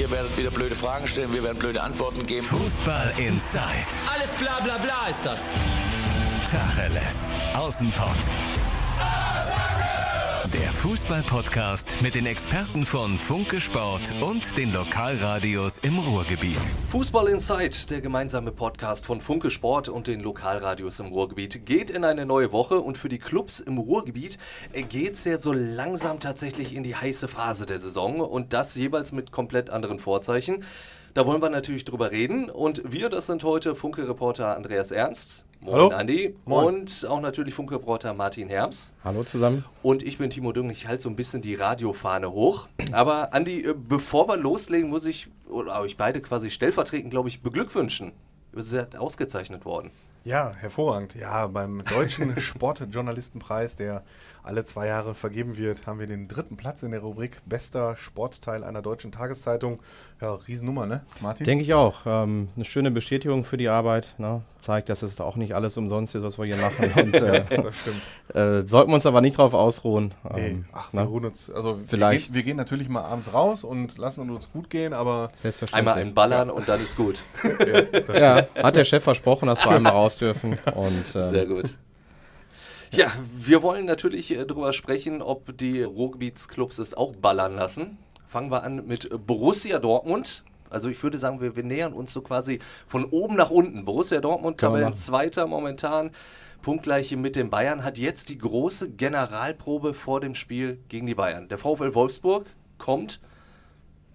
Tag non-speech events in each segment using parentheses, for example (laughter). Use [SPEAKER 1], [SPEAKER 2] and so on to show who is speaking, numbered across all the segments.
[SPEAKER 1] Ihr werdet wieder blöde Fragen stellen, wir werden blöde Antworten geben.
[SPEAKER 2] Fußball Inside.
[SPEAKER 3] Alles bla bla bla ist das.
[SPEAKER 2] Tacheles. Außenpott. Der Fußball-Podcast mit den Experten von Funke Sport und den Lokalradios im Ruhrgebiet.
[SPEAKER 4] Fußball Inside, der gemeinsame Podcast von Funke Sport und den Lokalradios im Ruhrgebiet, geht in eine neue Woche und für die Clubs im Ruhrgebiet geht es ja so langsam tatsächlich in die heiße Phase der Saison und das jeweils mit komplett anderen Vorzeichen. Da wollen wir natürlich drüber reden und wir, das sind heute Funke-Reporter Andreas Ernst. Moin,
[SPEAKER 5] Hallo.
[SPEAKER 4] Andi.
[SPEAKER 5] Moin.
[SPEAKER 4] Und auch natürlich Funkreporter Martin Herms.
[SPEAKER 5] Hallo zusammen.
[SPEAKER 4] Und ich bin Timo Düng. Ich halte so ein bisschen die Radiofahne hoch. Aber Andi, äh, bevor wir loslegen, muss ich, oder euch beide quasi stellvertretend, glaube ich, beglückwünschen. Ihr seid ausgezeichnet worden.
[SPEAKER 5] Ja, hervorragend. Ja, beim Deutschen (laughs) Sportjournalistenpreis, der alle zwei Jahre vergeben wird, haben wir den dritten Platz in der Rubrik Bester Sportteil einer deutschen Tageszeitung. Ja, Riesennummer, ne, Martin?
[SPEAKER 6] Denke ich auch. Ähm, eine schöne Bestätigung für die Arbeit. Ne? Zeigt, dass es auch nicht alles umsonst ist, was wir hier machen. (laughs) Und, äh,
[SPEAKER 5] das stimmt.
[SPEAKER 6] äh, sollten wir uns aber nicht drauf ausruhen.
[SPEAKER 5] Nee,
[SPEAKER 6] Ähm,
[SPEAKER 5] ach,
[SPEAKER 6] ne?
[SPEAKER 5] wir ruhen uns, also
[SPEAKER 6] Vielleicht.
[SPEAKER 5] Wir, gehen, wir gehen natürlich mal abends raus und lassen uns gut gehen, aber
[SPEAKER 6] Selbstverständlich.
[SPEAKER 4] Einmal ein Ballern und dann ist gut.
[SPEAKER 5] ja, das
[SPEAKER 6] Ja, hat der Chef versprochen, dass wir einmal raus dürfen. Und, ähm,
[SPEAKER 4] Sehr gut. Ja, wir wollen natürlich äh, darüber sprechen, ob die Ruhrgebietsclubs es auch ballern lassen. Fangen wir an mit Borussia Dortmund. Also ich würde sagen, wir, wir nähern uns so quasi von oben nach unten. Borussia Dortmund, Tabellenzweiter momentan, punktgleiche mit den Bayern, hat jetzt die große Generalprobe vor dem Spiel gegen die Bayern. Der VfL Wolfsburg kommt.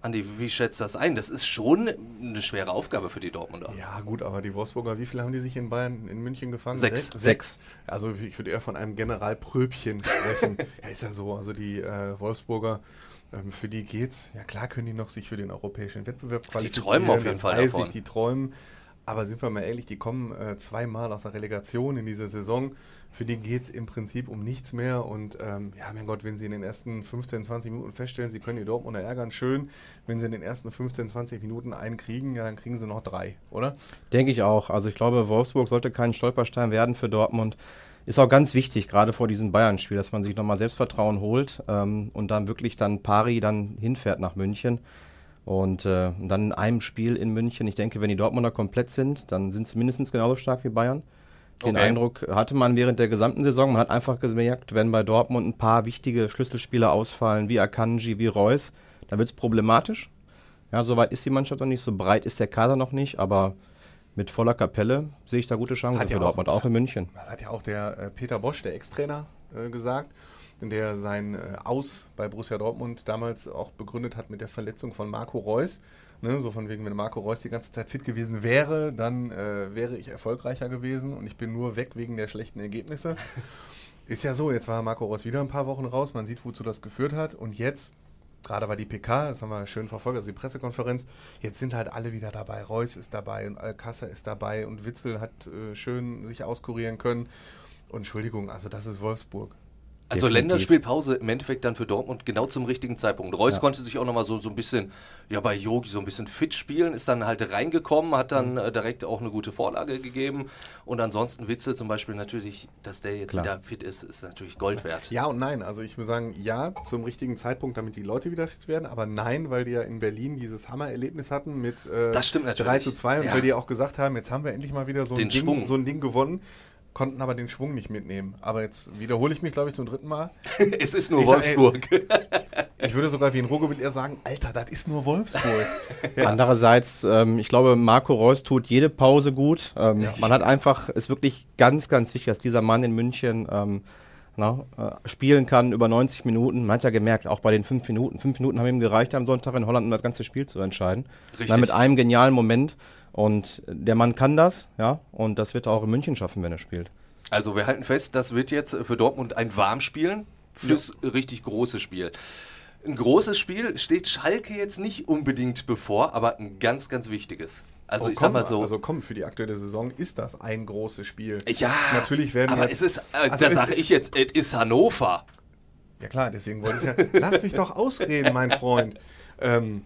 [SPEAKER 4] Andi, wie schätzt du das ein? Das ist schon eine schwere Aufgabe für die Dortmunder.
[SPEAKER 5] Ja, gut, aber die Wolfsburger, wie viele haben die sich in Bayern, in München gefangen?
[SPEAKER 4] Sechs.
[SPEAKER 6] Sechs.
[SPEAKER 5] Also ich würde eher von einem Generalpröbchen sprechen. (laughs) ja, ist ja so. Also die äh, Wolfsburger, ähm, für die geht's. Ja, klar können die noch sich für den europäischen Wettbewerb qualifizieren.
[SPEAKER 4] träumen auf jeden Fall davon.
[SPEAKER 5] Ich, die träumen. Aber sind wir mal ehrlich, die kommen äh, zweimal aus der Relegation in dieser Saison. Für die geht's im Prinzip um nichts mehr. Und ähm, ja, mein Gott, wenn sie in den ersten 15, 20 Minuten feststellen, sie können die Dortmunder ärgern, schön. Wenn sie in den ersten 15, 20 Minuten einen kriegen, ja, dann kriegen sie noch drei, oder?
[SPEAKER 6] Denke ich auch. Also ich glaube, Wolfsburg sollte kein Stolperstein werden für Dortmund. Ist auch ganz wichtig, gerade vor diesem Bayern-Spiel, dass man sich nochmal Selbstvertrauen holt ähm, und dann wirklich dann pari dann hinfährt nach München. Und äh, dann in einem Spiel in München, ich denke, wenn die Dortmunder komplett sind, dann sind sie mindestens genauso stark wie Bayern. Den
[SPEAKER 4] Okay.
[SPEAKER 6] Eindruck hatte man während der gesamten Saison. Man hat einfach gemerkt, wenn bei Dortmund ein paar wichtige Schlüsselspieler ausfallen, wie Akanji, wie Reus, dann wird es problematisch. Ja, soweit ist die Mannschaft noch nicht, so breit ist der Kader noch nicht, aber mit voller Kapelle sehe ich da gute Chancen
[SPEAKER 5] Hat
[SPEAKER 6] für
[SPEAKER 5] ja auch-
[SPEAKER 6] Dortmund, auch in München.
[SPEAKER 5] Das hat ja auch der äh, Peter Bosch, der Ex-Trainer, äh, gesagt, der sein äh, Aus bei Borussia Dortmund damals auch begründet hat mit der Verletzung von Marco Reus. Ne, so von wegen, wenn Marco Reus die ganze Zeit fit gewesen wäre, dann äh, wäre ich erfolgreicher gewesen und ich bin nur weg wegen der schlechten Ergebnisse. (laughs) Ist ja so, jetzt war Marco Reus wieder ein paar Wochen raus, man sieht, wozu das geführt hat und jetzt, gerade war die PK, das haben wir schön verfolgt, also die Pressekonferenz, jetzt sind halt alle wieder dabei. Reus ist dabei und Alcázar ist dabei und Witzel hat äh, schön sich auskurieren können. Und Entschuldigung, also das ist Wolfsburg.
[SPEAKER 4] Also
[SPEAKER 6] Definitiv.
[SPEAKER 4] Länderspielpause im Endeffekt dann für Dortmund genau zum richtigen Zeitpunkt. Reus konnte sich auch nochmal so, so ein bisschen, ja bei Yogi so ein bisschen fit spielen, ist dann halt reingekommen, hat dann
[SPEAKER 6] Mhm.
[SPEAKER 4] äh, direkt auch eine gute Vorlage gegeben. Und ansonsten Witzel zum Beispiel natürlich, dass der jetzt
[SPEAKER 6] Klar.
[SPEAKER 4] wieder fit ist, ist natürlich Gold wert.
[SPEAKER 5] Ja und nein. Also ich würde sagen, ja, zum richtigen Zeitpunkt, damit die Leute wieder fit werden, aber nein, weil die ja in Berlin dieses Hammererlebnis hatten mit äh,
[SPEAKER 4] Das stimmt natürlich.
[SPEAKER 5] 3 zu 2 und
[SPEAKER 4] Ja.
[SPEAKER 5] weil die auch gesagt haben, jetzt haben wir endlich mal wieder so ein,
[SPEAKER 4] Den
[SPEAKER 5] Ding,
[SPEAKER 4] Schwung.
[SPEAKER 5] so ein Ding gewonnen, konnten aber den Schwung nicht mitnehmen. Aber jetzt wiederhole ich mich, glaube ich, zum dritten Mal. (laughs)
[SPEAKER 4] es ist nur
[SPEAKER 5] Ich sag, ey,
[SPEAKER 4] Wolfsburg. (laughs)
[SPEAKER 5] Ich würde sogar wie in Ruhrgebiet eher sagen, Alter, das ist nur Wolfsburg. (laughs) Ja.
[SPEAKER 6] Andererseits, ähm, ich glaube, Marco Reus tut jede Pause gut. Ähm, Man hat einfach, ist wirklich ganz, ganz wichtig, dass dieser Mann in München ähm, na, äh, spielen kann über 90 Minuten. Man hat ja gemerkt, auch bei den fünf Minuten, fünf Minuten haben ihm gereicht am Sonntag in Holland, um das ganze Spiel zu entscheiden.
[SPEAKER 4] Richtig.
[SPEAKER 6] Na, mit einem genialen Moment. Und der Mann kann das, ja, und das wird er auch in München schaffen, wenn er spielt.
[SPEAKER 4] Also wir halten fest, das wird jetzt für Dortmund ein Warmspielen fürs richtig große Spiel. Ein großes Spiel steht Schalke jetzt nicht unbedingt bevor, aber ein ganz, ganz wichtiges. Also
[SPEAKER 5] Oh,
[SPEAKER 4] ich
[SPEAKER 5] komm,
[SPEAKER 4] sag mal so.
[SPEAKER 5] Also komm, für die aktuelle Saison ist das ein großes Spiel.
[SPEAKER 4] ja,
[SPEAKER 5] natürlich werden
[SPEAKER 4] aber
[SPEAKER 5] jetzt-
[SPEAKER 4] es ist, äh,
[SPEAKER 5] also
[SPEAKER 4] da
[SPEAKER 5] es
[SPEAKER 4] sage ich jetzt, es ist Hannover.
[SPEAKER 5] Ja klar, deswegen wollte ich ja. Lass mich doch ausreden, mein Freund. Ähm,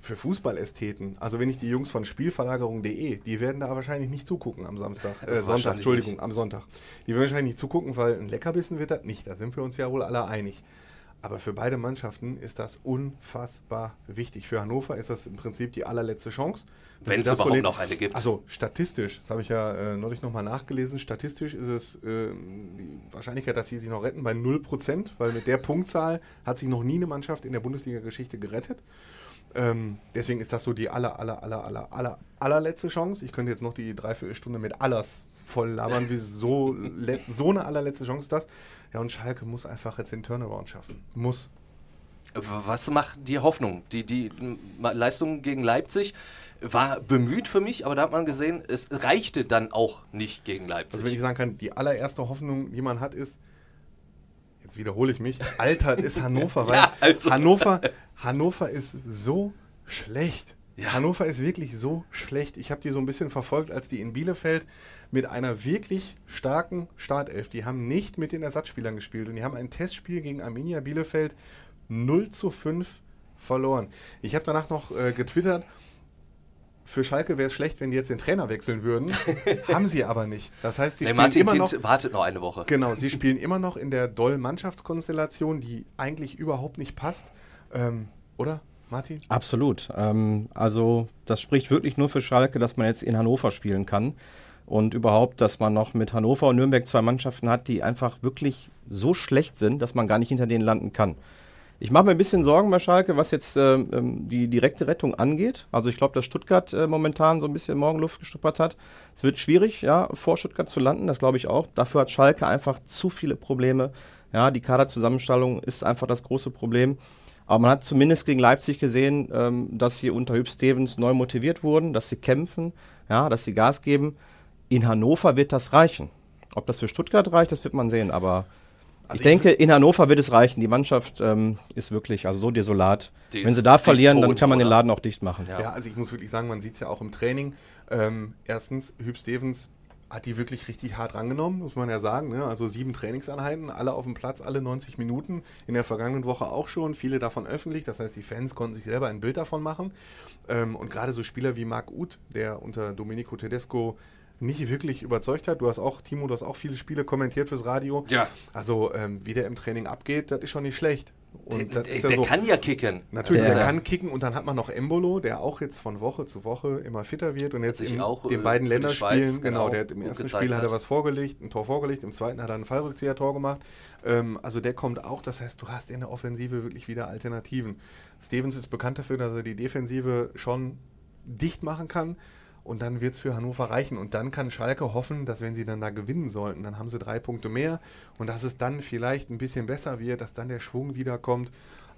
[SPEAKER 5] für Fußballästheten, also wenn ich die Jungs von Spielverlagerung.de, die werden da wahrscheinlich nicht zugucken am Samstag, äh, Sonntag, Entschuldigung,
[SPEAKER 4] nicht.
[SPEAKER 5] am Sonntag. Die werden wahrscheinlich nicht zugucken, weil ein Leckerbissen wird das nicht, da sind wir uns ja wohl alle einig. Aber für beide Mannschaften ist das unfassbar wichtig. Für Hannover ist das im Prinzip die allerletzte Chance.
[SPEAKER 4] Wenn es überhaupt verlieren. noch eine gibt.
[SPEAKER 5] Also statistisch, das habe ich ja äh, neulich nochmal nachgelesen, statistisch ist es äh, die Wahrscheinlichkeit, dass sie sich noch retten, bei 0%, weil mit der Punktzahl hat sich noch nie eine Mannschaft in der Bundesliga-Geschichte gerettet. Ähm, deswegen ist das so die aller, aller, aller, aller, aller, allerletzte Chance. Ich könnte jetzt noch die Dreiviertelstunde mit Allers voll labern, wie so, (laughs) so eine allerletzte Chance ist das. Ja, und Schalke muss einfach jetzt den Turnaround schaffen. Muss.
[SPEAKER 4] Was macht dir Hoffnung? Die, die Leistung gegen Leipzig war bemüht für mich, aber da hat man gesehen, es reichte dann auch nicht gegen Leipzig.
[SPEAKER 5] Also wenn ich sagen kann, die allererste Hoffnung, die man hat, ist, jetzt wiederhole ich mich, (laughs) altert ist Hannover, weil ja, also. Hannover, Hannover ist so schlecht. Ja. Hannover ist wirklich so schlecht. Ich habe die so ein bisschen verfolgt, als die in Bielefeld mit einer wirklich starken Startelf, die haben nicht mit den Ersatzspielern gespielt und die haben ein Testspiel gegen Arminia Bielefeld 0 zu 5 verloren. Ich habe danach noch äh, getwittert, für Schalke wäre es schlecht, wenn die jetzt den Trainer wechseln würden. (laughs) Haben sie aber nicht. Das heißt, sie nee, spielen
[SPEAKER 4] Martin
[SPEAKER 5] immer
[SPEAKER 4] kind
[SPEAKER 5] noch.
[SPEAKER 4] wartet noch eine Woche.
[SPEAKER 5] Genau, sie (laughs) spielen immer noch in der Doll-Mannschaftskonstellation, die eigentlich überhaupt nicht passt. Ähm, oder? Martin?
[SPEAKER 6] Absolut. Ähm, also das spricht wirklich nur für Schalke, dass man jetzt in Hannover spielen kann. Und überhaupt, dass man noch mit Hannover und Nürnberg zwei Mannschaften hat, die einfach wirklich so schlecht sind, dass man gar nicht hinter denen landen kann. Ich mache mir ein bisschen Sorgen bei Schalke, was jetzt äh, ähm, die direkte Rettung angeht. Also ich glaube, dass Stuttgart äh, momentan so ein bisschen Morgenluft gestuppert hat. Es wird schwierig, ja, vor Stuttgart zu landen, das glaube ich auch. Dafür hat Schalke einfach zu viele Probleme. Ja, die Kaderzusammenstellung ist einfach das große Problem. Aber man hat zumindest gegen Leipzig gesehen, ähm, dass sie unter Hüb Stevens neu motiviert wurden, dass sie kämpfen, ja, dass sie Gas geben. In Hannover wird das reichen. Ob das für Stuttgart reicht, das wird man sehen. Aber also ich, ich denke, in Hannover wird es reichen. Die Mannschaft ähm, ist wirklich also so desolat. Die Wenn sie da verlieren, dann kann man den Laden auch dicht machen.
[SPEAKER 5] Ja, ja also ich muss wirklich sagen, man sieht es ja auch im Training. Ähm, erstens, Hüb Stevens hat die wirklich richtig hart rangenommen, muss man ja sagen. Ne? Also sieben Trainingseinheiten, alle auf dem Platz, alle 90 Minuten. In der vergangenen Woche auch schon, viele davon öffentlich. Das heißt, die Fans konnten sich selber ein Bild davon machen. Ähm, und gerade so Spieler wie Marc Uth, der unter Domenico Tedesco nicht wirklich überzeugt hat. Du hast auch, Timo, du hast auch viele Spiele kommentiert fürs Radio.
[SPEAKER 4] Ja.
[SPEAKER 5] Also, ähm, wie der im Training abgeht, das ist schon nicht schlecht.
[SPEAKER 4] Und der, der, ja so, kann ja kicken.
[SPEAKER 5] Natürlich, der, der, kann kicken und dann hat man noch Embolo, der auch jetzt von Woche zu Woche immer fitter wird und jetzt in auch, den äh, beiden Länderspielen, genau, genau, der hat im ersten Spiel hat er was vorgelegt, ein Tor vorgelegt, im zweiten hat er ein Fallrückzieher-Tor gemacht. Ähm, also der kommt auch, das heißt, du hast in der Offensive wirklich wieder Alternativen. Stevens ist bekannt dafür, dass er die Defensive schon dicht machen kann. Und dann wird es für Hannover reichen. Und dann kann Schalke hoffen, dass wenn sie dann da gewinnen sollten, dann haben sie drei Punkte mehr. Und dass es dann vielleicht ein bisschen besser wird, dass dann der Schwung wiederkommt.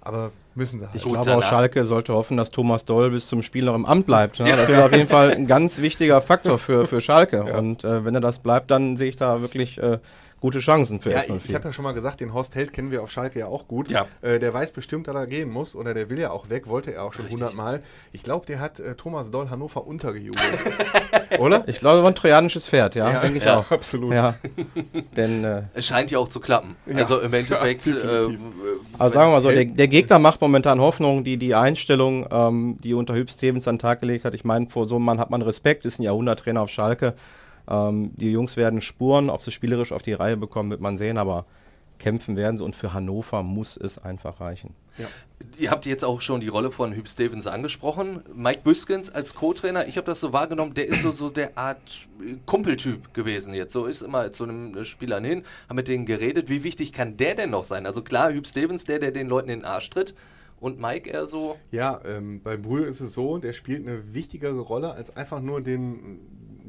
[SPEAKER 5] Aber müssen sie halt.
[SPEAKER 6] Ich Gut, glaube auch Schalke sollte hoffen, dass Thomas Doll bis zum Spiel noch im Amt bleibt. Ne? (laughs) Das ist auf jeden Fall ein ganz wichtiger Faktor für, für Schalke. Ja. Und äh, wenn er das bleibt, dann sehe ich da wirklich äh, gute Chancen für
[SPEAKER 5] ja, S04. Ich, ich habe ja schon mal gesagt, den Horst Held kennen wir auf Schalke ja auch gut.
[SPEAKER 4] Ja.
[SPEAKER 5] Äh, der weiß bestimmt, dass er gehen muss oder der will ja auch weg, wollte er auch schon hundertmal. Ich glaube, der hat äh, Thomas Doll Hannover untergejubelt. (laughs)
[SPEAKER 6] oder? Ich glaube, er war ein trojanisches Pferd, ja, ja denke ich ja, auch.
[SPEAKER 5] Absolut.
[SPEAKER 6] Ja. (laughs) Denn, äh,
[SPEAKER 4] es scheint ja auch zu klappen. Also im Endeffekt. (laughs) Äh,
[SPEAKER 6] also sagen wir mal so, der, der, Gegner macht momentan Hoffnung, die, die Einstellung, ähm, die unter Hüb Stevens an den Tag gelegt hat. Ich meine, vor so einem Mann hat man Respekt, ist ein Jahrhunderttrainer auf Schalke. Ähm, die Jungs werden spuren, ob sie spielerisch auf die Reihe bekommen, wird man sehen, aber kämpfen werden sie und für Hannover muss es einfach reichen.
[SPEAKER 4] Ja. Ihr habt jetzt auch schon die Rolle von Hüb Stevens angesprochen. Mike Büskens als Co-Trainer, ich habe das so wahrgenommen, der ist so, so der Art Kumpeltyp gewesen jetzt. So ist immer zu einem Spielern hin, haben mit denen geredet. Wie wichtig kann der denn noch sein? Also klar, Hüb Stevens, der, der den Leuten in den Arsch tritt. Und Mike eher so?
[SPEAKER 5] Ja, ähm, bei Brühl ist es so, der spielt eine wichtigere Rolle als einfach nur den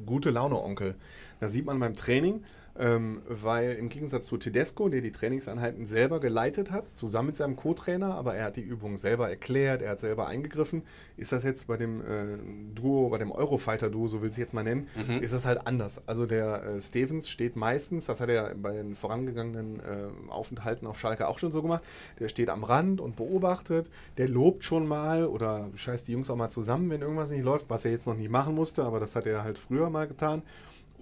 [SPEAKER 5] gute Laune-Onkel. Das sieht man beim Training. Ähm, weil im Gegensatz zu Tedesco, der die Trainingseinheiten selber geleitet hat, zusammen mit seinem Co-Trainer, aber er hat die Übungen selber erklärt, er hat selber eingegriffen, ist das jetzt bei dem äh, Duo, bei dem Eurofighter-Duo, so will ich jetzt mal nennen, mhm. ist das halt anders. Also der äh, Stevens steht meistens, das hat er bei den vorangegangenen äh, Aufenthalten auf Schalke auch schon so gemacht, der steht am Rand und beobachtet, der lobt schon mal oder scheißt die Jungs auch mal zusammen, wenn irgendwas nicht läuft, was er jetzt noch nicht machen musste, aber das hat er halt früher mal getan.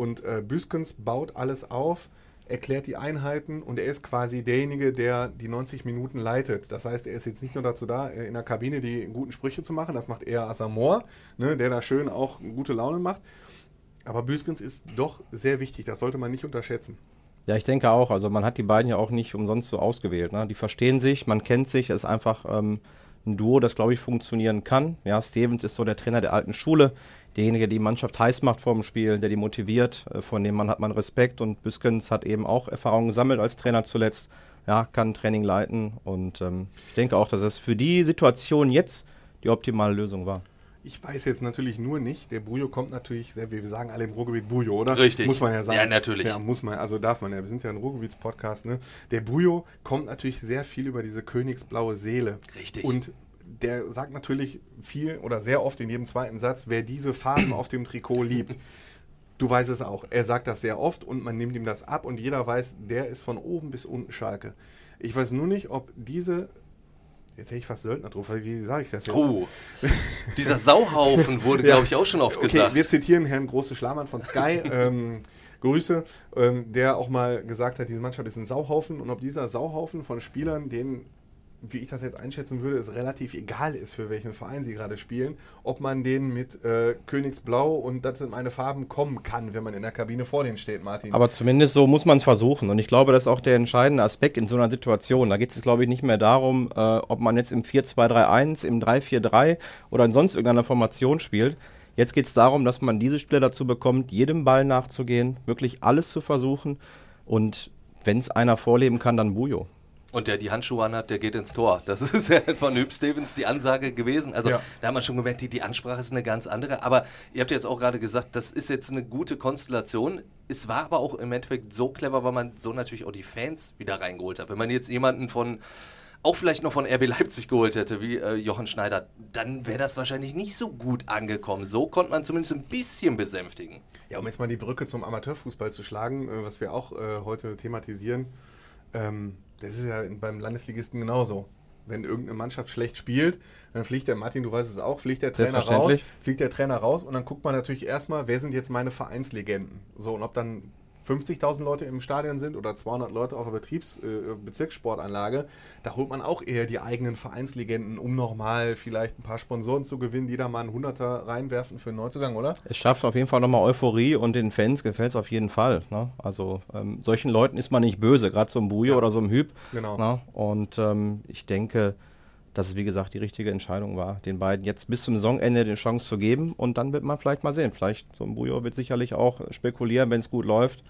[SPEAKER 5] Und äh, Büskens baut alles auf, erklärt die Einheiten und er ist quasi derjenige, der die 90 Minuten leitet. Das heißt, er ist jetzt nicht nur dazu da, äh, in der Kabine die guten Sprüche zu machen, das macht eher Asamoah, ne, der da schön auch gute Laune macht. Aber Büskens ist doch sehr wichtig, das sollte man nicht unterschätzen.
[SPEAKER 6] Ja, ich denke auch. Also man hat die beiden ja auch nicht umsonst so ausgewählt. Ne? Die verstehen sich, man kennt sich, es ist einfach ähm, ein Duo, das, glaube ich, funktionieren kann. Ja, Stevens ist so der Trainer der alten Schule, derjenige, der die Mannschaft heiß macht vor dem Spiel, der die motiviert, äh, von dem man hat man Respekt und Büskens hat eben auch Erfahrungen gesammelt als Trainer zuletzt. Ja, kann Training leiten und ähm, ich denke auch, dass es für die Situation jetzt die optimale Lösung war.
[SPEAKER 5] Ich weiß jetzt natürlich nur nicht, der Bujo kommt natürlich, sehr, wir sagen alle im Ruhrgebiet Bujo, oder?
[SPEAKER 4] Richtig.
[SPEAKER 5] Muss man ja sagen.
[SPEAKER 4] Ja, natürlich.
[SPEAKER 5] Ja, muss man, also darf man ja. Wir sind ja ein Ruhrgebiets-Podcast, ne? Der Bujo kommt natürlich sehr viel über diese königsblaue Seele.
[SPEAKER 4] Richtig.
[SPEAKER 5] Und der sagt natürlich viel oder sehr oft in jedem zweiten Satz, wer diese Farben auf dem Trikot liebt. Du weißt es auch. Er sagt das sehr oft und man nimmt ihm das ab und jeder weiß, der ist von oben bis unten Schalke. Ich weiß nur nicht, ob diese Jetzt hätte ich fast Söldner drauf. Wie sage ich das jetzt?
[SPEAKER 4] Oh, dieser Sauhaufen (laughs) wurde, glaube ich, auch schon oft
[SPEAKER 5] okay,
[SPEAKER 4] gesagt.
[SPEAKER 5] Wir zitieren Herrn Große Schlamann von Sky. (laughs) ähm, Grüße, ähm, der auch mal gesagt hat, diese Mannschaft ist ein Sauhaufen und ob dieser Sauhaufen von Spielern, denen wie ich das jetzt einschätzen würde, es relativ egal ist, für welchen Verein sie gerade spielen, ob man denen mit äh, Königsblau und das sind meine Farben kommen kann, wenn man in der Kabine vor denen steht, Martin.
[SPEAKER 6] Aber zumindest so muss man es versuchen. Und ich glaube, das ist auch der entscheidende Aspekt in so einer Situation. Da geht es, glaube ich, nicht mehr darum, äh, ob man jetzt im 4-2-3-1, im 3-4-3 oder in sonst irgendeiner Formation spielt. Jetzt geht es darum, dass man diese Spieler dazu bekommt, jedem Ball nachzugehen, wirklich alles zu versuchen. Und wenn es einer vorleben kann, dann Bujo.
[SPEAKER 4] Und der die Handschuhe anhat, der geht ins Tor. Das (laughs) ist ja von Hüb Stevens die Ansage gewesen. Also
[SPEAKER 5] Ja.
[SPEAKER 4] da haben wir schon gemerkt, die, die Ansprache ist eine ganz andere. Aber ihr habt jetzt auch gerade gesagt, das ist jetzt eine gute Konstellation. Es war aber auch im Endeffekt so clever, weil man so natürlich auch die Fans wieder reingeholt hat. Wenn man jetzt jemanden von auch vielleicht noch von RB Leipzig geholt hätte, wie äh, Jochen Schneider, dann wäre das wahrscheinlich nicht so gut angekommen. So konnte man zumindest ein bisschen besänftigen.
[SPEAKER 5] Ja, um jetzt mal die Brücke zum Amateurfußball zu schlagen, äh, was wir auch äh, heute thematisieren, ähm, das ist ja beim Landesligisten genauso. Wenn irgendeine Mannschaft schlecht spielt, dann fliegt der Martin, du weißt es auch, fliegt der Trainer raus, fliegt der Trainer raus und dann guckt man natürlich erstmal, wer sind jetzt meine Vereinslegenden. So, und ob dann 50.000 Leute im Stadion sind oder 200 Leute auf der Betriebs äh, Bezirkssportanlage, da holt man auch eher die eigenen Vereinslegenden, um nochmal vielleicht ein paar Sponsoren zu gewinnen, die da mal einen Hunderter reinwerfen für einen Neuzugang, oder?
[SPEAKER 6] Es schafft auf jeden Fall nochmal Euphorie und den Fans gefällt es auf jeden Fall. Ne? Also ähm, solchen Leuten ist man nicht böse, gerade so einem Bujo oder so einem Hüb.
[SPEAKER 5] Genau.
[SPEAKER 6] Ne? Und ähm, ich denke, dass es wie gesagt die richtige Entscheidung war, den beiden jetzt bis zum Saisonende die Chance zu geben und dann wird man vielleicht mal sehen. Vielleicht so ein Bujo wird sicherlich auch spekulieren, wenn es gut läuft,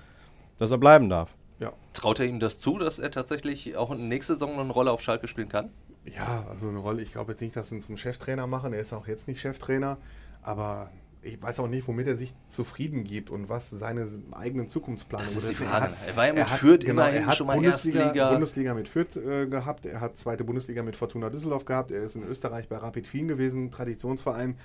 [SPEAKER 6] dass er bleiben darf.
[SPEAKER 5] Ja.
[SPEAKER 4] Traut er ihm das zu, dass er tatsächlich auch in nächste Saison noch eine Rolle auf Schalke spielen kann?
[SPEAKER 5] Ja, also eine Rolle. Ich glaube jetzt nicht, dass sie ihn zum Cheftrainer machen. Er ist auch jetzt nicht Cheftrainer. Aber ich weiß auch nicht, womit er sich zufrieden gibt und was seine eigenen Zukunftspläne
[SPEAKER 4] Das ist
[SPEAKER 5] betrifft.
[SPEAKER 4] die Frage.
[SPEAKER 5] Er hat,
[SPEAKER 4] Er war ja mit
[SPEAKER 5] hat-
[SPEAKER 4] Fürth
[SPEAKER 5] genau,
[SPEAKER 4] immerhin
[SPEAKER 5] er hat
[SPEAKER 4] schon mal
[SPEAKER 5] Bundesliga,
[SPEAKER 4] Erstliga.
[SPEAKER 5] Bundesliga mit Fürth äh, gehabt. Er hat zweite Bundesliga mit Fortuna Düsseldorf gehabt. Er ist in Österreich bei Rapid Wien gewesen, Traditionsverein.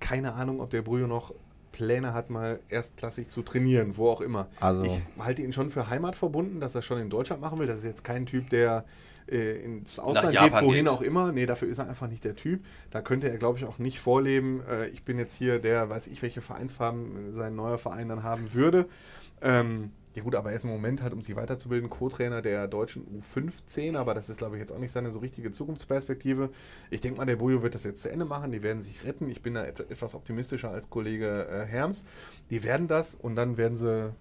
[SPEAKER 5] Keine Ahnung, ob der Brüjo noch Pläne hat, mal erstklassig zu trainieren, wo auch immer.
[SPEAKER 6] Also-
[SPEAKER 5] ich halte ihn schon für Heimat verbunden, dass er schon in Deutschland machen will. Das ist jetzt kein Typ, der äh, ins Ausland geht, wohin
[SPEAKER 4] geht.
[SPEAKER 5] auch immer. Nee, dafür ist er einfach nicht der Typ. Da könnte er, glaube ich, auch nicht vorleben. Äh, ich bin jetzt hier der, weiß ich, welche Vereinsfarben sein neuer Verein dann haben würde. Ähm, ja gut, aber er ist im Moment halt, um sich weiterzubilden, Co-Trainer der deutschen U15, aber das ist, glaube ich, jetzt auch nicht seine so richtige Zukunftsperspektive. Ich denke mal, der Bujo wird das jetzt zu Ende machen, die werden sich retten. Ich bin da et etwas optimistischer als Kollege äh, Herms. Die werden das und dann werden sie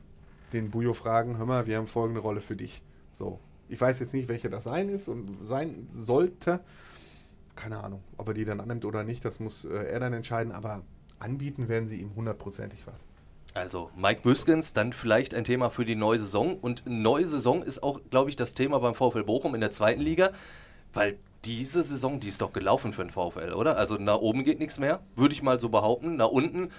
[SPEAKER 5] den Bujo fragen, hör mal, wir haben folgende Rolle für dich. So. Ich weiß jetzt nicht, welche das sein ist und sein sollte. Keine Ahnung, ob er die dann annimmt oder nicht, das muss äh, er dann entscheiden, aber anbieten werden sie ihm hundertprozentig was.
[SPEAKER 4] Also Mike Büskens, dann vielleicht ein Thema für die neue Saison. Und neue Saison ist auch, glaube ich, das Thema beim VfL Bochum in der zweiten Liga, weil diese Saison, die ist doch gelaufen für den VfL, oder? Also nach oben geht nichts mehr, würde ich mal so behaupten. Nach unten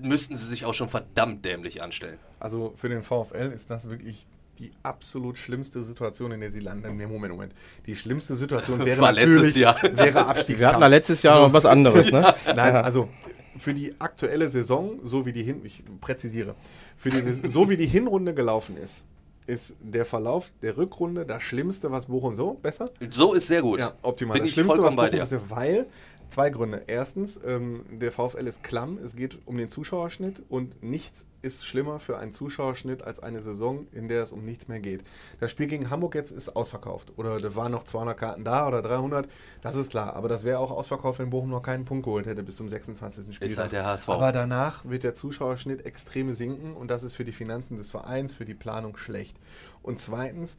[SPEAKER 4] müssten sie sich auch schon verdammt dämlich anstellen.
[SPEAKER 5] Also für den VfL ist das wirklich die absolut schlimmste Situation, in der sie landen. Nee, Moment, Moment. Die schlimmste Situation (laughs) wäre
[SPEAKER 4] War letztes
[SPEAKER 5] natürlich
[SPEAKER 4] Jahr.
[SPEAKER 5] wäre
[SPEAKER 6] Wir hatten da
[SPEAKER 5] Abstiegskampf.
[SPEAKER 6] letztes Jahr noch was anderes, ne? (laughs)
[SPEAKER 5] Nein, also für die aktuelle Saison, so wie die Hin ich präzisiere, für die, Saison- so wie die Hinrunde gelaufen ist, ist der Verlauf der Rückrunde das Schlimmste, was Bochum so besser?
[SPEAKER 4] So ist sehr gut.
[SPEAKER 5] Ja, optimal.
[SPEAKER 4] Bin
[SPEAKER 5] das
[SPEAKER 4] ich
[SPEAKER 5] Schlimmste, was Bochum
[SPEAKER 4] dir.
[SPEAKER 5] bisher, weil Zwei Gründe. Erstens, ähm, der VfL ist klamm, es geht um den Zuschauerschnitt und nichts ist schlimmer für einen Zuschauerschnitt als eine Saison, in der es um nichts mehr geht. Das Spiel gegen Hamburg jetzt ist ausverkauft oder da waren noch 200 Karten da oder 300, das ist klar. Aber das wäre auch ausverkauft, wenn Bochum noch keinen Punkt geholt hätte bis zum 26. Spieltag.
[SPEAKER 4] halt der HSV.
[SPEAKER 5] Aber danach wird der Zuschauerschnitt extrem sinken und das ist für die Finanzen des Vereins, für die Planung schlecht. Und zweitens,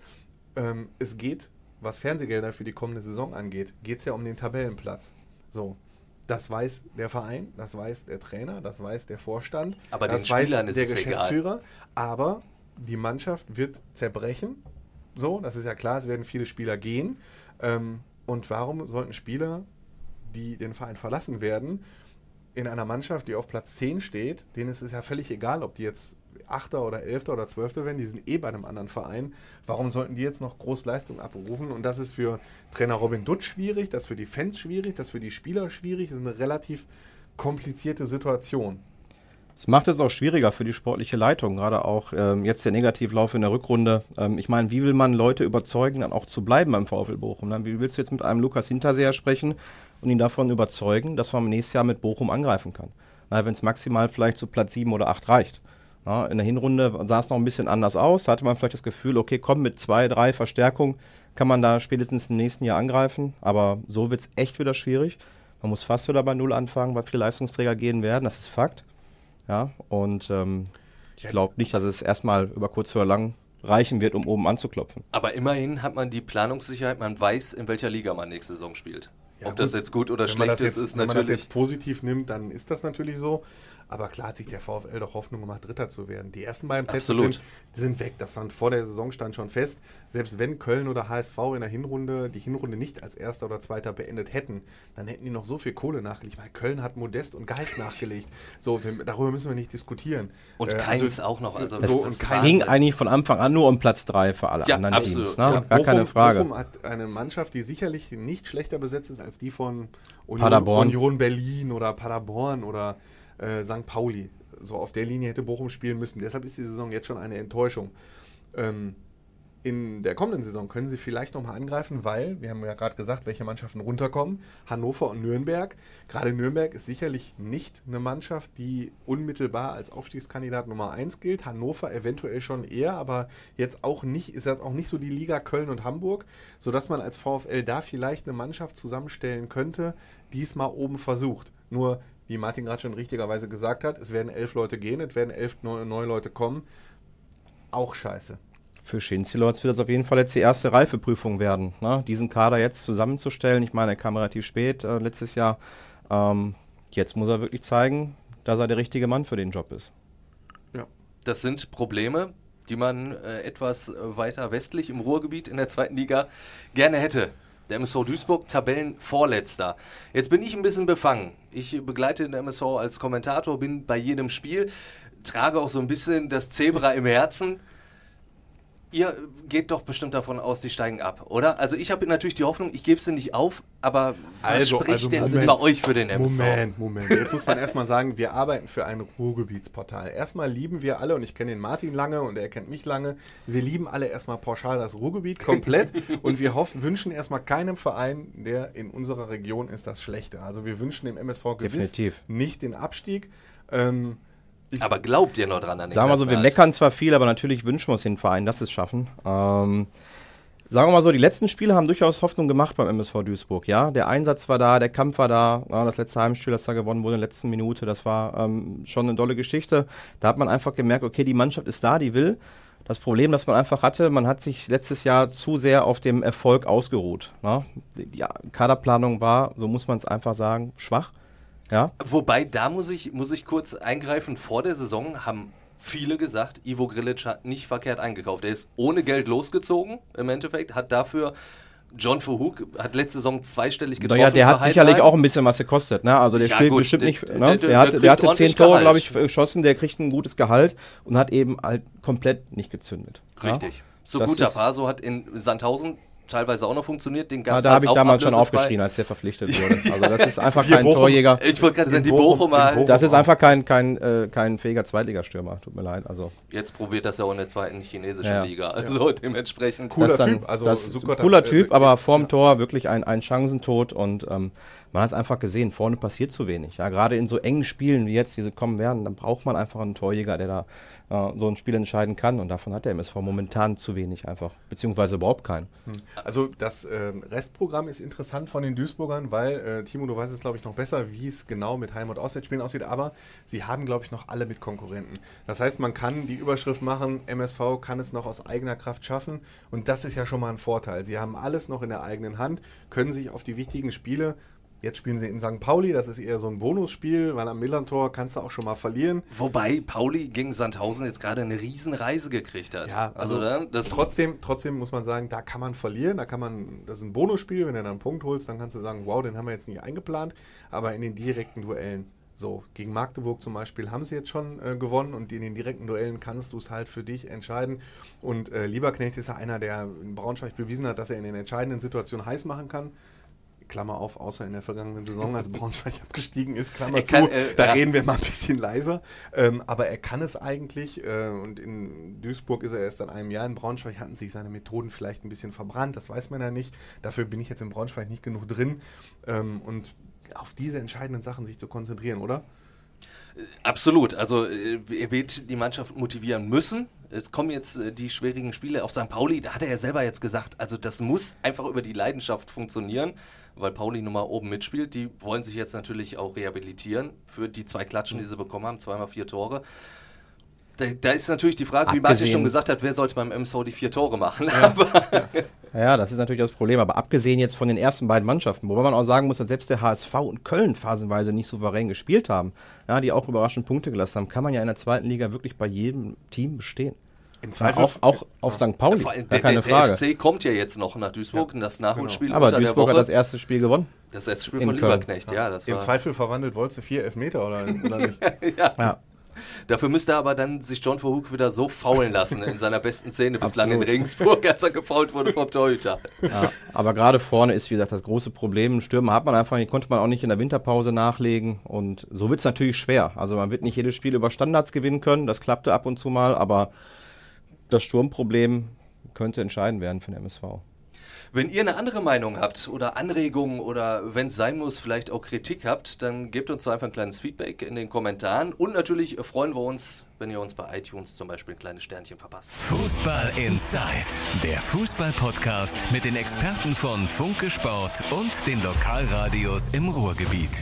[SPEAKER 5] ähm, es geht, was Fernsehgelder für die kommende Saison angeht, geht es ja um den Tabellenplatz. So. Das weiß der Verein, das weiß der Trainer, das weiß der Vorstand,
[SPEAKER 4] Aber
[SPEAKER 5] das weiß der
[SPEAKER 4] es egal.
[SPEAKER 5] Geschäftsführer. Aber die Mannschaft wird zerbrechen. So, das ist ja klar, es werden viele Spieler gehen. Ähm, und warum sollten Spieler, die den Verein verlassen werden, in einer Mannschaft, die auf Platz 10 steht, denen ist es ja völlig egal, ob die jetzt Achter oder Elfter oder Zwölfter werden, die sind eh bei einem anderen Verein. Warum sollten die jetzt noch groß Leistung abrufen? Und das ist für Trainer Robin Dutt schwierig, das ist für die Fans schwierig, das ist für die Spieler schwierig. Das ist eine relativ komplizierte Situation.
[SPEAKER 6] Es macht es auch schwieriger für die sportliche Leitung, gerade auch ähm, jetzt der Negativlauf in der Rückrunde. Ähm, ich meine, wie will man Leute überzeugen, dann auch zu bleiben beim VfL Bochum? Ne? Wie willst du jetzt mit einem Lukas Hinterseher sprechen und ihn davon überzeugen, dass man nächstes Jahr mit Bochum angreifen kann? Wenn es maximal vielleicht zu Platz 7 oder 8 reicht. Ja, in der Hinrunde sah es noch ein bisschen anders aus. Da hatte man vielleicht das Gefühl, okay, komm, mit zwei, drei Verstärkungen kann man da spätestens im nächsten Jahr angreifen. Aber so wird es echt wieder schwierig. Man muss fast wieder bei Null anfangen, weil viele Leistungsträger gehen werden. Das ist Fakt. Ja, und ähm, ich glaube nicht, dass es erstmal über kurz oder lang reichen wird, um oben anzuklopfen.
[SPEAKER 4] Aber immerhin hat man die Planungssicherheit, man weiß, in welcher Liga man nächste Saison spielt.
[SPEAKER 5] Ja,
[SPEAKER 4] Ob das
[SPEAKER 5] gut.
[SPEAKER 4] jetzt gut oder schlecht
[SPEAKER 5] das
[SPEAKER 4] ist,
[SPEAKER 5] jetzt,
[SPEAKER 4] ist
[SPEAKER 5] Wenn man das
[SPEAKER 4] natürlich.
[SPEAKER 5] jetzt positiv nimmt, dann ist das natürlich so. Aber klar hat sich der VfL doch Hoffnung gemacht, Dritter zu werden. Die ersten beiden Plätze sind, sind weg. Das stand vor der Saison stand schon fest. Selbst wenn Köln oder HSV in der Hinrunde die Hinrunde nicht als Erster oder Zweiter beendet hätten, dann hätten die noch so viel Kohle nachgelegt. Weil Köln hat Modest und Geist nachgelegt. So, wir, darüber müssen wir nicht diskutieren.
[SPEAKER 4] Und
[SPEAKER 5] Äh,
[SPEAKER 4] Keins auch noch. Also
[SPEAKER 5] so,
[SPEAKER 4] das
[SPEAKER 5] und
[SPEAKER 4] ist
[SPEAKER 5] Keins-
[SPEAKER 6] Ging eigentlich von Anfang an nur um Platz 3 für alle
[SPEAKER 4] Ja,
[SPEAKER 6] anderen
[SPEAKER 4] absolut.
[SPEAKER 6] Teams. Ne?
[SPEAKER 4] Ja,
[SPEAKER 6] Gar keine Frage.
[SPEAKER 5] Bochum hat eine Mannschaft, die sicherlich nicht schlechter besetzt ist als die von Union,
[SPEAKER 6] Paderborn.
[SPEAKER 5] Union Berlin oder Paderborn oder äh, St. Pauli. So auf der Linie hätte Bochum spielen müssen. Deshalb ist die Saison jetzt schon eine Enttäuschung. Ähm, in der kommenden Saison können sie vielleicht nochmal angreifen, weil, wir haben ja gerade gesagt, welche Mannschaften runterkommen. Hannover und Nürnberg. Gerade Nürnberg ist sicherlich nicht eine Mannschaft, die unmittelbar als Aufstiegskandidat Nummer 1 gilt. Hannover eventuell schon eher, aber jetzt auch nicht, ist jetzt auch nicht so die Liga Köln und Hamburg, sodass man als VfL da vielleicht eine Mannschaft zusammenstellen könnte, die es mal oben versucht. Nur, wie Martin gerade schon richtigerweise gesagt hat, es werden elf Leute gehen, es werden elf neue, neue Leute kommen. Auch scheiße.
[SPEAKER 6] Für Schinzilords wird das auf jeden Fall jetzt die erste Reifeprüfung werden, ne? diesen Kader jetzt zusammenzustellen. Ich meine, er kam relativ spät äh, letztes Jahr. Ähm, jetzt muss er wirklich zeigen, dass er der richtige Mann für den Job ist.
[SPEAKER 4] Das sind Probleme, die man äh, etwas weiter westlich im Ruhrgebiet in der zweiten Liga gerne hätte. Der MSV Duisburg, Tabellenvorletzter. Jetzt bin ich ein bisschen befangen. Ich begleite den MSV als Kommentator, bin bei jedem Spiel, trage auch so ein bisschen das Zebra im Herzen. Ihr geht doch bestimmt davon aus, die steigen ab, oder? Also ich habe natürlich die Hoffnung, ich gebe sie nicht auf, aber was
[SPEAKER 5] Also-
[SPEAKER 4] spricht
[SPEAKER 5] also
[SPEAKER 4] denn
[SPEAKER 5] Moment.
[SPEAKER 4] bei euch für den MSV?
[SPEAKER 5] Moment, Moment. Jetzt muss man erstmal sagen, wir arbeiten für ein Ruhrgebietsportal. Erstmal lieben wir alle, und ich kenne den Martin lange und er kennt mich lange, wir lieben alle erstmal pauschal das Ruhrgebiet komplett (laughs) und wir hoffen, wünschen erstmal keinem Verein, der in unserer Region ist, das Schlechte. Also wir wünschen dem MSV gewiss
[SPEAKER 6] Definitiv.
[SPEAKER 5] nicht den Abstieg. Ähm, ich,
[SPEAKER 4] Aber glaubt ihr noch dran an den
[SPEAKER 6] Sagen wir so, wir meckern zwar viel, aber natürlich wünschen wir uns den Verein, dass sie es schaffen. Ähm, sagen wir mal so, die letzten Spiele haben durchaus Hoffnung gemacht beim MSV Duisburg. Ja, der Einsatz war da, der Kampf war da. Ja, das letzte Heimspiel, das da gewonnen wurde in der letzten Minute, das war ähm, schon eine tolle Geschichte. Da hat man einfach gemerkt, okay, die Mannschaft ist da, die will. Das Problem, das man einfach hatte, man hat sich letztes Jahr zu sehr auf dem Erfolg ausgeruht. Ne? Die die Kaderplanung war, so muss man es einfach sagen, schwach. Ja,
[SPEAKER 4] Wobei, da muss ich, muss ich kurz eingreifen. Vor der Saison haben viele gesagt, Ivo Grilic hat nicht verkehrt eingekauft. Er ist ohne Geld losgezogen, im Endeffekt, hat dafür John Verhoek, hat letzte Saison zweistellig getroffen.
[SPEAKER 6] Naja, der hat sicherlich auch ein bisschen was gekostet. Ne? Also der
[SPEAKER 4] Ja,
[SPEAKER 6] spielt
[SPEAKER 4] gut,
[SPEAKER 6] bestimmt
[SPEAKER 4] der-
[SPEAKER 6] nicht.
[SPEAKER 4] der-
[SPEAKER 6] Ne?
[SPEAKER 4] der-
[SPEAKER 6] Der,
[SPEAKER 4] der
[SPEAKER 6] hatte,
[SPEAKER 4] kriegt
[SPEAKER 6] der hatte zehn Tore, glaube ich, geschossen. Der kriegt ein gutes Gehalt und hat eben halt komplett nicht gezündet.
[SPEAKER 4] Richtig. So
[SPEAKER 6] Das
[SPEAKER 4] guter Paso hat in Sandhausen teilweise auch noch funktioniert. Den
[SPEAKER 6] Ja,
[SPEAKER 4] gab's
[SPEAKER 6] da
[SPEAKER 4] halt
[SPEAKER 6] habe ich damals schon aufgeschrien, als der verpflichtet wurde. (laughs) Also das ist einfach kein
[SPEAKER 5] Bochum-
[SPEAKER 6] Torjäger.
[SPEAKER 4] Ich wollte gerade sagen,
[SPEAKER 5] In
[SPEAKER 4] die
[SPEAKER 5] Bochum-
[SPEAKER 4] Bochumer,
[SPEAKER 5] Bochum-
[SPEAKER 6] Das ist einfach kein, kein, äh, kein fähiger Zweitligastürmer. Tut mir leid. Also
[SPEAKER 4] jetzt probiert das ja auch in der zweiten chinesischen
[SPEAKER 6] Ja.
[SPEAKER 4] Liga. Also dementsprechend.
[SPEAKER 5] Cooler
[SPEAKER 6] dann-
[SPEAKER 5] Typ, also
[SPEAKER 6] cooler
[SPEAKER 5] hat, äh,
[SPEAKER 6] Typ, aber vorm Tor wirklich ein, ein Chancentod und ähm, man hat es einfach gesehen, vorne passiert zu wenig. Ja, gerade in so engen Spielen wie jetzt, diese kommen werden, dann braucht man einfach einen Torjäger, der da äh, so ein Spiel entscheiden kann. Und davon hat der MSV momentan zu wenig einfach, beziehungsweise überhaupt keinen.
[SPEAKER 5] Also das ähm, Restprogramm ist interessant von den Duisburgern, weil, äh, Timo, du weißt es, glaube ich, noch besser, wie es genau mit Heim- und Auswärtsspielen aussieht, aber sie haben, glaube ich, noch alle mit Konkurrenten. Das heißt, man kann die Überschrift machen, MSV kann es noch aus eigener Kraft schaffen und das ist ja schon mal ein Vorteil. Sie haben alles noch in der eigenen Hand, können sich auf die wichtigen Spiele Jetzt spielen sie in St. Pauli, das ist eher so ein Bonusspiel, weil am Millantor kannst du auch schon mal verlieren.
[SPEAKER 4] Wobei Pauli gegen Sandhausen jetzt gerade eine Riesenreise gekriegt hat.
[SPEAKER 5] Ja, also,
[SPEAKER 4] ne, das
[SPEAKER 5] trotzdem, trotzdem muss man sagen, da kann man verlieren, da kann man, das ist ein Bonusspiel, wenn du dann einen Punkt holst, dann kannst du sagen, wow, den haben wir jetzt nicht eingeplant, aber in den direkten Duellen, so, gegen Magdeburg zum Beispiel haben sie jetzt schon äh, gewonnen und in den direkten Duellen kannst du es halt für dich entscheiden. Und äh, Lieberknecht ist ja einer, der in Braunschweig bewiesen hat, dass er in den entscheidenden Situationen heiß machen kann. Klammer auf, außer in der vergangenen Saison, als (laughs) Braunschweig abgestiegen ist, Klammer
[SPEAKER 4] Er kann,
[SPEAKER 5] zu.
[SPEAKER 4] äh,
[SPEAKER 5] da
[SPEAKER 4] ja.
[SPEAKER 5] reden wir mal ein bisschen leiser. Ähm, aber er kann es eigentlich. Äh, und in Duisburg ist er erst seit einem Jahr. In Braunschweig hatten sich seine Methoden vielleicht ein bisschen verbrannt. Das weiß man ja nicht. Dafür bin ich jetzt in Braunschweig nicht genug drin. Ähm, und auf diese entscheidenden Sachen sich zu konzentrieren, oder?
[SPEAKER 4] Absolut. Also äh, er wird die Mannschaft motivieren müssen. Es kommen jetzt äh, die schwierigen Spiele auf St. Pauli. Da hat er ja selber jetzt gesagt, also das muss einfach über die Leidenschaft funktionieren, weil Pauli nun mal oben mitspielt. Die wollen sich jetzt natürlich auch rehabilitieren für die zwei Klatschen, die sie bekommen haben, zweimal vier Tore. Da, da ist natürlich die Frage, wie Martin
[SPEAKER 6] Abgesehen-
[SPEAKER 4] schon gesagt hat, wer sollte beim MSV die vier Tore machen? (laughs) Aber
[SPEAKER 6] Ja, das ist natürlich das Problem. Aber abgesehen jetzt von den ersten beiden Mannschaften, wobei man auch sagen muss, dass selbst der HSV und Köln phasenweise nicht souverän gespielt haben, ja, die auch überraschend Punkte gelassen haben, kann man ja in der zweiten Liga wirklich bei jedem Team bestehen.
[SPEAKER 5] Im
[SPEAKER 6] Ja, auch, auch auf St. Pauli,
[SPEAKER 4] vor allem
[SPEAKER 6] gar
[SPEAKER 4] der,
[SPEAKER 6] keine
[SPEAKER 4] der,
[SPEAKER 6] Frage.
[SPEAKER 4] der FC kommt ja jetzt noch nach Duisburg, das Nachholspiel
[SPEAKER 6] Aber
[SPEAKER 4] unter
[SPEAKER 6] Duisburg
[SPEAKER 4] der
[SPEAKER 6] hat das erste Spiel gewonnen.
[SPEAKER 4] Das erste Spiel
[SPEAKER 6] in
[SPEAKER 4] von
[SPEAKER 6] Köln.
[SPEAKER 4] Lieberknecht, ja. das
[SPEAKER 5] Im
[SPEAKER 4] war,
[SPEAKER 5] Zweifel verwandelt Wolze vier Elfmeter oder, oder nicht? (laughs)
[SPEAKER 6] Ja.
[SPEAKER 4] Dafür müsste er aber dann sich John Verhoek wieder so faulen lassen in seiner besten Szene bislang in. Regensburg, als er gefault wurde vom Torhüter.
[SPEAKER 6] Ja, aber gerade vorne ist, wie gesagt, das große Problem. Stürmer hat man einfach, die konnte man auch nicht in der Winterpause nachlegen. Und so wird es natürlich schwer. Also man wird nicht jedes Spiel über Standards gewinnen können. Das klappte ab und zu mal, aber das Sturmproblem könnte entscheidend werden für den MSV.
[SPEAKER 4] Wenn ihr eine andere Meinung habt oder Anregungen oder wenn es sein muss, vielleicht auch Kritik habt, dann gebt uns doch einfach ein kleines Feedback in den Kommentaren. Und natürlich freuen wir uns, wenn ihr uns bei iTunes zum Beispiel ein kleines Sternchen verpasst.
[SPEAKER 2] Fußball Inside, der Fußball-Podcast mit den Experten von Funke Sport und den Lokalradios im Ruhrgebiet.